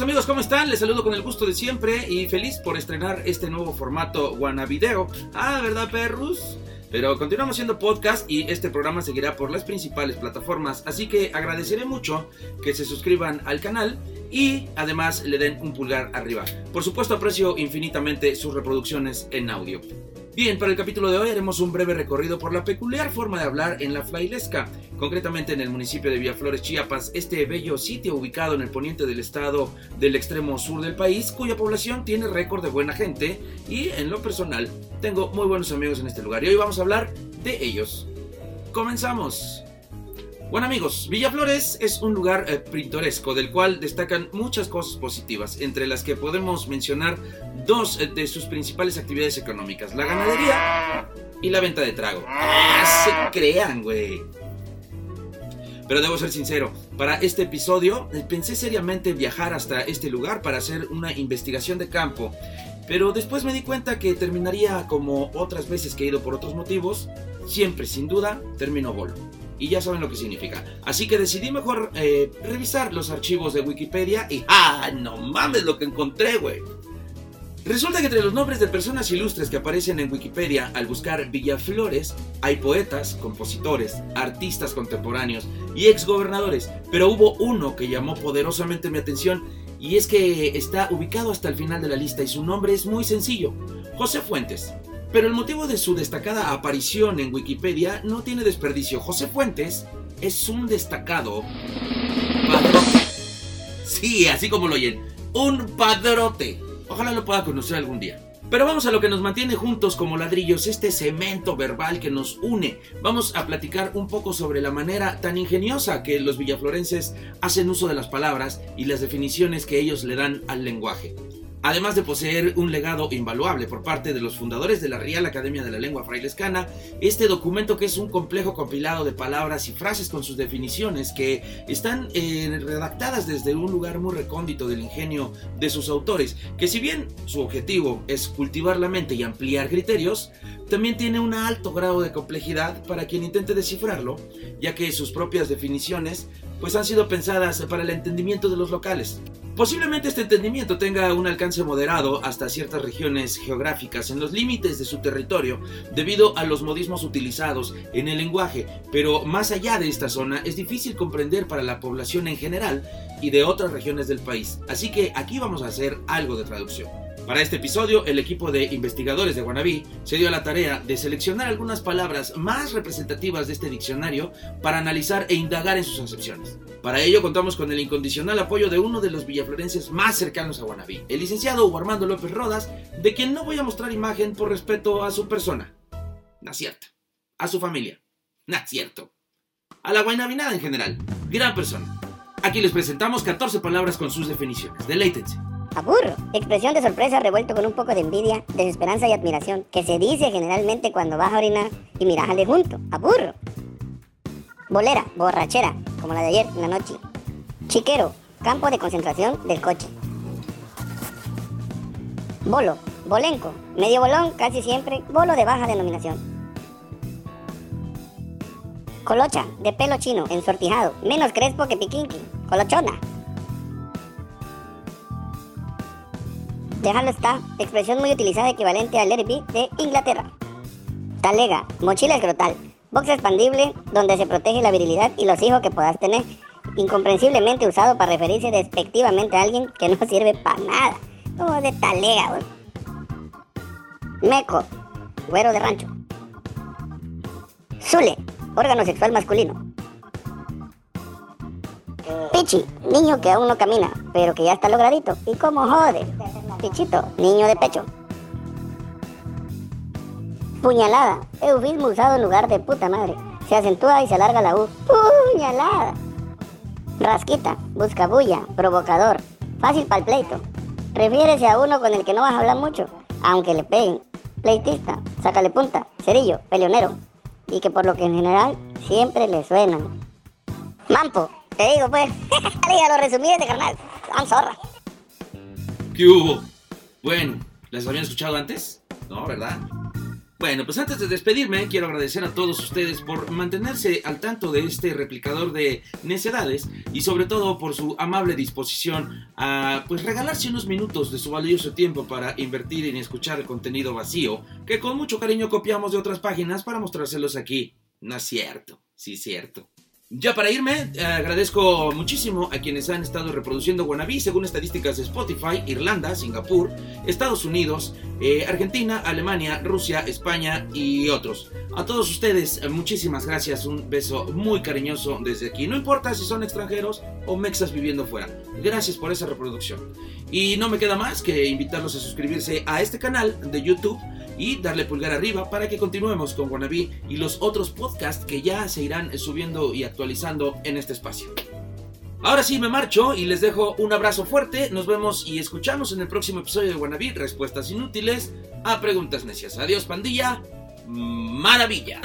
Queridos amigos, ¿cómo están? Les saludo con el gusto de siempre y feliz por estrenar este nuevo formato Video. Ah, ¿verdad, perros? Pero continuamos siendo podcast y este programa seguirá por las principales plataformas, así que agradeceré mucho que se suscriban al canal y además le den un pulgar arriba. Por supuesto aprecio infinitamente sus reproducciones en audio. Bien, para el capítulo de hoy haremos un breve recorrido por la peculiar forma de hablar en la flailesca, concretamente en el municipio de Villaflores, Chiapas, este bello sitio ubicado en el poniente del estado del extremo sur del país, cuya población tiene récord de buena gente y en lo personal tengo muy buenos amigos en este lugar y hoy vamos a hablar de ellos. Comenzamos. Bueno amigos, Villaflores es un lugar eh, pintoresco del cual destacan muchas cosas positivas, entre las que podemos mencionar dos eh, de sus principales actividades económicas, la ganadería y la venta de trago. Ah, se crean, güey. Pero debo ser sincero, para este episodio eh, pensé seriamente viajar hasta este lugar para hacer una investigación de campo, pero después me di cuenta que terminaría como otras veces que he ido por otros motivos, siempre sin duda termino bolo y ya saben lo que significa. Así que decidí mejor eh, revisar los archivos de Wikipedia y ¡ah! No mames lo que encontré, güey. Resulta que entre los nombres de personas ilustres que aparecen en Wikipedia al buscar Villaflores hay poetas, compositores, artistas contemporáneos y exgobernadores, pero hubo uno que llamó poderosamente mi atención y es que está ubicado hasta el final de la lista y su nombre es muy sencillo, José Fuentes. Pero el motivo de su destacada aparición en Wikipedia no tiene desperdicio. José Fuentes es un destacado padrote. Sí, así como lo oyen, un padrote. Ojalá lo pueda conocer algún día. Pero vamos a lo que nos mantiene juntos como ladrillos, este cemento verbal que nos une. Vamos a platicar un poco sobre la manera tan ingeniosa que los villaflorenses hacen uso de las palabras y las definiciones que ellos le dan al lenguaje. Además de poseer un legado invaluable por parte de los fundadores de la Real Academia de la Lengua Frailescana, este documento que es un complejo compilado de palabras y frases con sus definiciones que están eh, redactadas desde un lugar muy recóndito del ingenio de sus autores, que si bien su objetivo es cultivar la mente y ampliar criterios, también tiene un alto grado de complejidad para quien intente descifrarlo, ya que sus propias definiciones pues han sido pensadas para el entendimiento de los locales. Posiblemente este entendimiento tenga un alcance moderado hasta ciertas regiones geográficas en los límites de su territorio debido a los modismos utilizados en el lenguaje, pero más allá de esta zona es difícil comprender para la población en general y de otras regiones del país. Así que aquí vamos a hacer algo de traducción. Para este episodio, el equipo de investigadores de Guanabí se dio a la tarea de seleccionar algunas palabras más representativas de este diccionario para analizar e indagar en sus acepciones. Para ello contamos con el incondicional apoyo de uno de los villaflorenses más cercanos a Guanabí, el licenciado Hugo Armando López Rodas, de quien no voy a mostrar imagen por respeto a su persona. No cierto. A su familia. No cierto. A la guanabinada en general. Gran persona. Aquí les presentamos 14 palabras con sus definiciones. Deleítense. Aburro. Expresión de sorpresa revuelto con un poco de envidia, desesperanza y admiración, que se dice generalmente cuando vas a orinar y miras al junto. Aburro. Bolera, borrachera, como la de ayer en la noche. Chiquero, campo de concentración del coche. Bolo, bolenco, medio bolón, casi siempre, bolo de baja denominación. Colocha, de pelo chino, ensortijado, menos crespo que piquinqui, colochona. Déjalo está, expresión muy utilizada equivalente al Lerby de Inglaterra. Talega, mochila escrotal, box expandible donde se protege la virilidad y los hijos que puedas tener. Incomprensiblemente usado para referirse despectivamente a alguien que no sirve para nada. Como de talega, Meco, güero de rancho. Zule, órgano sexual masculino. Pichi, niño que aún no camina, pero que ya está logradito. ¿Y cómo jode? Pichito, niño de pecho. Puñalada, eufismo usado en lugar de puta madre. Se acentúa y se alarga la U. Puñalada. Rasquita, buscabulla, provocador. Fácil para el pleito. Refiérese a uno con el que no vas a hablar mucho, aunque le peguen. Pleitista, sácale punta, cerillo, peleonero. Y que por lo que en general siempre le suenan. Mampo, te digo pues. ya lo de carnal. I'm zorra. ¿Qué hubo? Bueno, ¿las habían escuchado antes? No, ¿verdad? Bueno, pues antes de despedirme, quiero agradecer a todos ustedes por mantenerse al tanto de este replicador de necedades y sobre todo por su amable disposición a pues regalarse unos minutos de su valioso tiempo para invertir en escuchar el contenido vacío que con mucho cariño copiamos de otras páginas para mostrárselos aquí. No es cierto, sí es cierto. Ya para irme, eh, agradezco muchísimo a quienes han estado reproduciendo Wannabe según estadísticas de Spotify, Irlanda, Singapur, Estados Unidos, eh, Argentina, Alemania, Rusia, España y otros. A todos ustedes, eh, muchísimas gracias, un beso muy cariñoso desde aquí. No importa si son extranjeros o mexas viviendo fuera. Gracias por esa reproducción. Y no me queda más que invitarlos a suscribirse a este canal de YouTube y darle pulgar arriba para que continuemos con Wannabe y los otros podcasts que ya se irán subiendo y actualizando en este espacio. Ahora sí me marcho y les dejo un abrazo fuerte. Nos vemos y escuchamos en el próximo episodio de Wannabe Respuestas inútiles a preguntas necias. Adiós, pandilla. Maravilla.